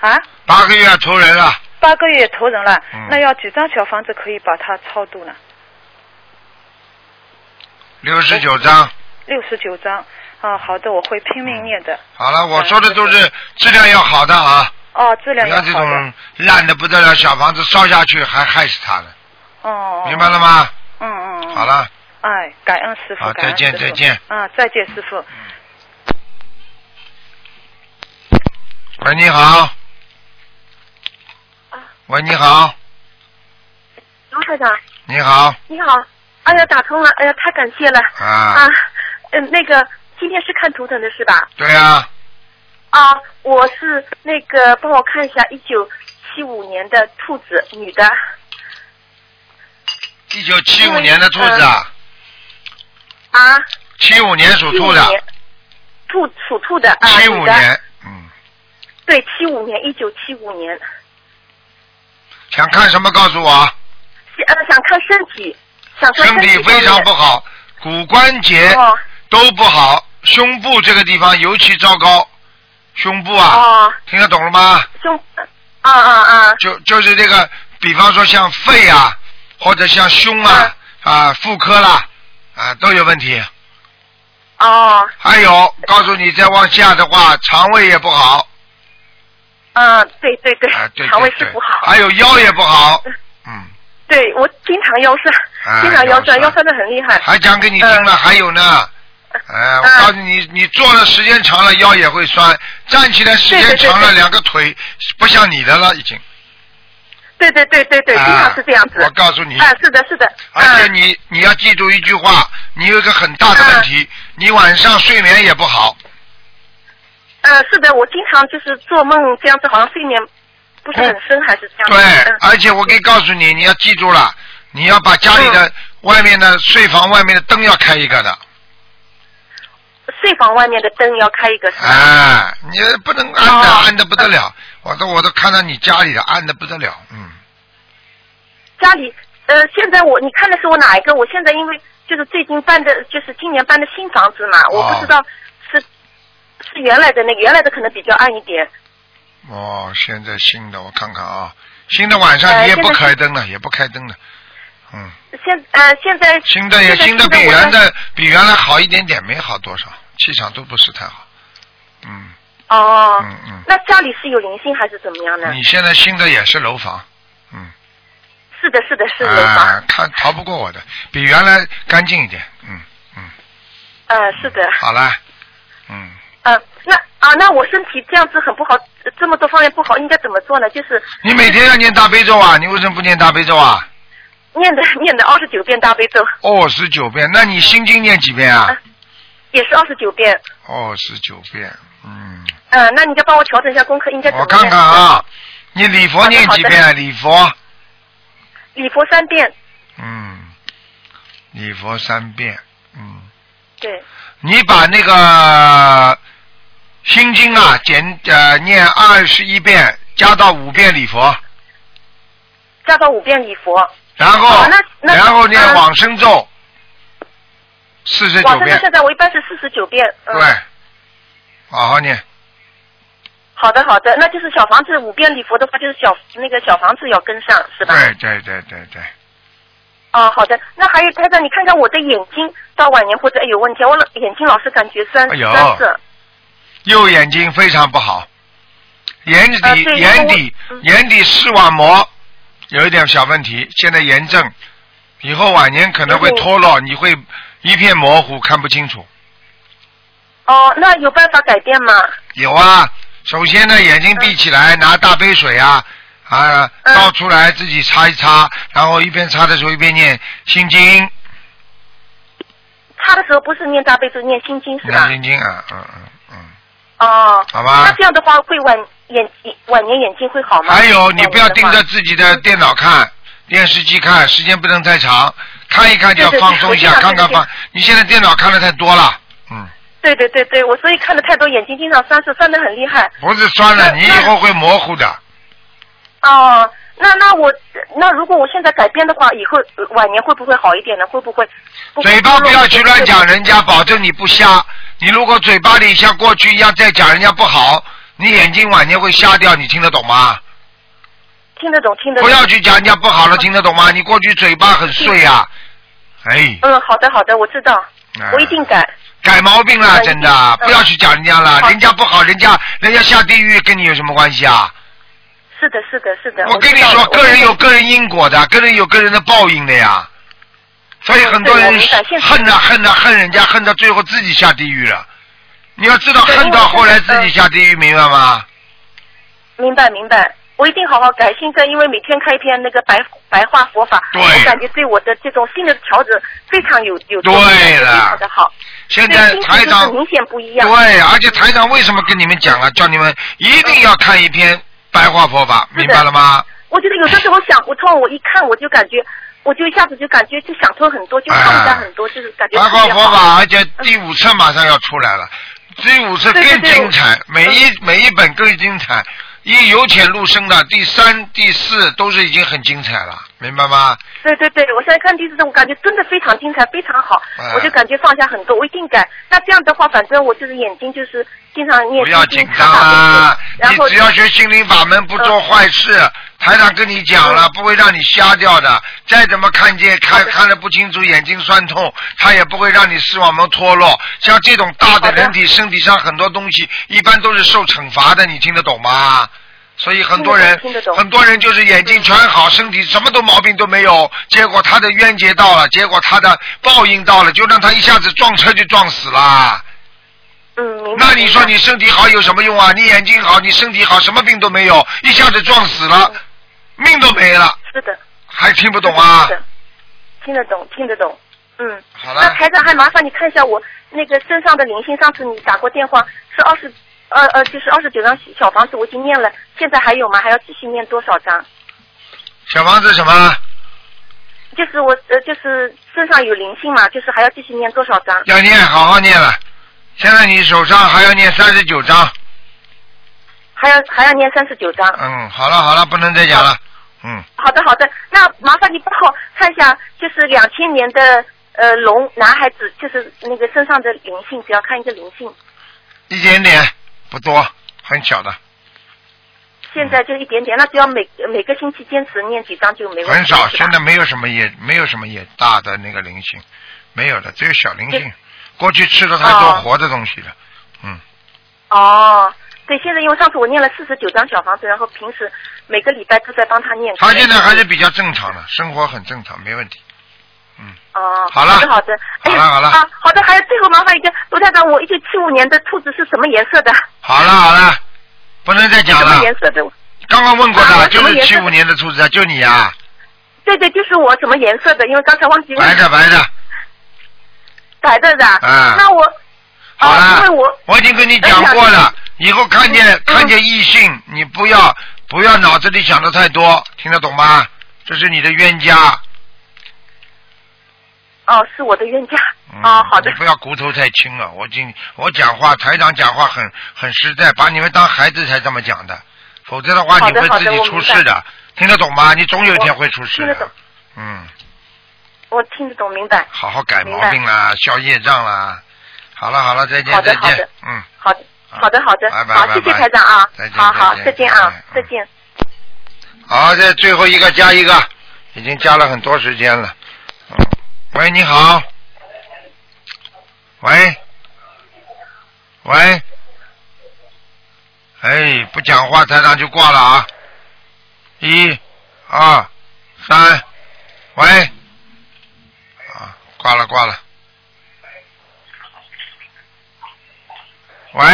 啊？八个月要投人了，八个月投人了，嗯那要几张小房子可以把它超度呢？六十九章。六十九张。啊，好的，我会拼命念的。好了，我说的都是质量要好的啊，哦，质量要好的。要这种烂的不得了，小房子烧下去还害死他了，哦哦。明白了？吗？嗯嗯嗯。好。了，哎，感恩师傅，好再见再见。啊，再见，师傅。喂，你好。喂，你好，卢台长，你好，你好，哎呀，打通了，哎呀，太感谢了。啊，啊！嗯、那个今天是看图腾的是吧？对啊，啊，我是那个帮我看一下，一九七五年的兔子，女的，一九七五年的兔子啊，啊，七五年属兔的，年，兔属兔的啊，七五年，嗯，对，七五年，一九七五年，想看什么告诉我，呃，想看身体，身体体非常不好，骨关节哦。都不好，胸部这个地方尤其糟糕，胸部啊，哦，听得懂了吗？胸，啊啊啊，就就是这个，比方说像肺啊，或者像胸啊啊妇科啦啊都有问题，哦，还有，告诉你再往下的话，肠胃也不好，嗯，对对对，肠胃是不好。还有腰也不好，嗯，对我经常腰酸，啊经常腰酸，腰酸的很厉害。还讲给你听了，还有呢。哎，我嗯告诉你，你坐的时间长了腰也会酸，站起来时间对对对长了，对两个腿不像你的了，已经。对对对对对，啊经常是这样子。我告诉你啊，是的，是的。而且嗯你你要记住一句话，你有一个很大的问题，你晚上睡眠也不好。呃，是的，我经常就是做梦这样子，好像睡眠不是很深，还是这样。对嗯，而且我可以告诉你，你要记住了，你要把家里的外面的睡房外面的灯要开一个的，睡房外面的灯要开一个是吧？哎，你不能暗的哦暗的不得了，我都我都看到你家里的暗的不得了，嗯，家里呃，现在我你看的是我哪一个？我现在因为就是最近搬的，就是今年搬的新房子嘛，我不知道是是原来的那个，原来的可能比较暗一点。哦，现在新的我看看啊，新的晚上你也不开灯了，也不开灯了，嗯，现呃现在新的也新的比原的比原来好一点点，没好多少，气场都不是太好，嗯。哦，嗯嗯，那家里是有灵性还是怎么样呢？你现在新的也是楼房，嗯。是的，是的，是楼啊房，，看逃不过我的，比原来干净一点，嗯嗯，呃，是的，好了，那啊，那我身体这样子很不好，呃这么多方面不好，应该怎么做呢？就是你每天要念大悲咒啊，你为什么不念大悲咒啊？念的念的二十九遍大悲咒，二十九遍，那你心经念几遍啊？也是二十九遍。二十九遍，嗯，呃，那你再帮我调整一下功课，应该怎么念我看看啊，你礼佛念几遍？礼佛，礼佛三遍，嗯，礼佛三遍，嗯，对，你把那个心经啊减呃念二十一遍，加到五遍礼佛，加到五遍礼佛。然后然后念嗯往生咒四十九遍，往生咒现在我一般是四十九遍。嗯、对，好好念。好的好的，那就是小房子五遍礼佛的话，就是小那个小房子要跟上，是吧？对对对对对，哦，好的。那还有台长，你看看我的眼睛到晚年或者有问题，我老眼睛老是感觉酸、酸涩。右眼睛非常不好，眼底、眼底嗯眼底视网膜有一点小问题，现在炎症，以后晚年可能会脱落，你会一片模糊，看不清楚。哦，那有办法改变吗？有啊，首先呢，眼睛闭起来，拿大杯水啊啊嗯倒出来，自己擦一擦，然后一边擦的时候一边念心经，擦的时候不是念大悲咒，念心经是吧念？心经啊，嗯嗯嗯。哦。好吧那这样的话会晚眼晚年眼睛会好吗？还有，你不要盯着自己的电脑看、电视机看，时间不能太长，看一看就要放松一下，看看放。你现在电脑看的太多了，嗯，对对对对，我所以看的太多，眼睛经常酸涩，酸的很厉害。不是酸了，你以后会模糊的。哦，那那我那如果我现在改变的话，以后呃晚年会不会好一点呢？会不会？不会嘴巴不要去乱讲人家，保证你不瞎。你如果嘴巴里像过去一样再讲人家不好，你眼睛晚年会瞎掉，你听得懂吗？听得懂，听得懂。不要去讲人家不好了，听得懂吗？你过去嘴巴很碎啊、哎，嗯，好的好的，我知道，啊我一定改。改毛病了，嗯真的，嗯不要去讲人家了，人家不好，人家人家下地狱跟你有什么关系啊？是的，是的，是的。我跟你说，个人有个人因果的，个人有个人的报应的呀。所以很多人恨呐恨呐恨人家，恨到最后自己下地狱了。你要知道，恨到后来自己下地狱，明白吗？明白明白，我一定好好改。现在因为每天开一篇那个白白话佛法，对我感觉对我的这种心的调整非常有有对了常的好。现在台长明显不一样。对，而且台长为什么跟你们讲啊？叫你们一定要看一篇白话佛法，明白了吗？我觉得有的时候想不通，我一看我就感觉，我就一下子就感觉就想通很多，就放下很多，就是感觉白话特别好。佛法，而且第五册马上要出来了，第五册更精彩，每一每一本更精彩。一由浅入深的，第三、第四都是已经很精彩了，明白吗？对对对，我现在看第四种，我感觉真的非常精彩，非常好，哎我就感觉放下很多，我一定改。那这样的话，反正我就是眼睛就是经常念不要紧张啊！然后你只要学心灵法门，不做坏事，台长跟你讲了，不会让你瞎掉的。再怎么看见看看得不清楚，眼睛酸痛，他也不会让你视网膜脱落。像这种大的人体身体上很多东西，一般都是受惩罚的，你听得懂吗？所以很多人很多人就是眼睛全好，身体什么都毛病都没有，结果他的冤结到了，结果他的报应到了，就让他一下子撞车就撞死了。嗯，明白。那你说你身体好有什么用啊？你眼睛好，你身体好，什么病都没有，一下子撞死了，命都没了，是的，还听不懂啊是？的，听得懂，听得懂。嗯，好了，那台长还麻烦你看一下我那个身上的灵性，上次你打过电话是二十，呃呃，就是二十九张小房子，我已经念了，现在还有吗？还要继续念多少张？小房子什么就是我呃，就是身上有灵性嘛，就是还要继续念多少张？要念，好好念了。现在你手上还要念三十九章。还要还要念三十九张。嗯，好了好了，不能再讲了。嗯，好的好的，那麻烦你帮我看一下，就是两千年的呃龙男孩子，就是那个身上的灵性，只要看一个灵性，一点点，不多，很小的，现在就一点点，那只要每每个星期坚持念几张就没问题。很少。现在没有什么也没有什么也大的那个灵性，没有的，只有小灵性。过去吃的太多哦活的东西了。嗯，哦，对，现在因为上次我念了四十九张小房子，然后平时每个礼拜都在帮他念。他现在还是比较正常的，生活很正常，没问题。嗯哦，好了好的好的，哎呀好了 好了啊，好的，还有最后麻烦一个，卢台长，我一九七五年的兔子是什么颜色的？好了好了，不能再讲了什么。颜色的？刚刚问过的，啊就是七五年的兔子啊，就你啊，对对，就是我什么颜色的？因为刚才忘记问。白的白的。白的的。嗯那我好啊，因为，我我已经跟你讲过了，以后看见看见异性，你不要不要脑子里想的太多，听得懂吗？这是你的冤家。哦，是我的冤家。嗯哦，好的你。不要骨头太轻了，我今我讲话，台长讲话很很实在，把你们当孩子才这么讲的，否则的话你会自己出事的，听得懂吗？你总有一天会出事的嗯，我听得懂，明白。好好改毛病啦，消业障啦。好了好了，再见再见，嗯。好的，好的，好的，拜拜好，谢谢台长啊再，见好好，再见啊再见，再见。好，这最后一个加一个，已经加了很多时间了。嗯，喂，你好。喂，喂，哎，不讲话，台长就挂了啊。一、二、三，喂，啊，挂了挂了。喂。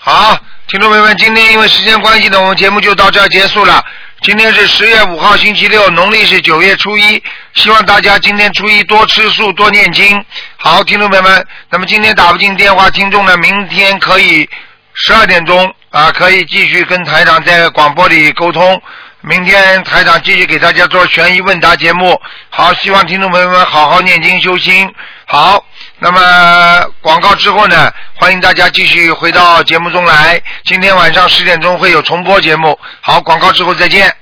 好，听众朋友们，今天因为时间关系呢，我们节目就到这儿结束了。今天是十月五号，星期六，农历是九月初一。希望大家今天初一多吃素，多念经。好，听众朋友们，那么今天打不进电话，听众呢，明天可以十二点钟啊，可以继续跟台长在广播里沟通。明天台长继续给大家做悬疑问答节目。好，希望听众朋友们好好念经修心。好，那么广告之后呢，欢迎大家继续回到节目中来。今天晚上十点钟会有重播节目。好，广告之后再见。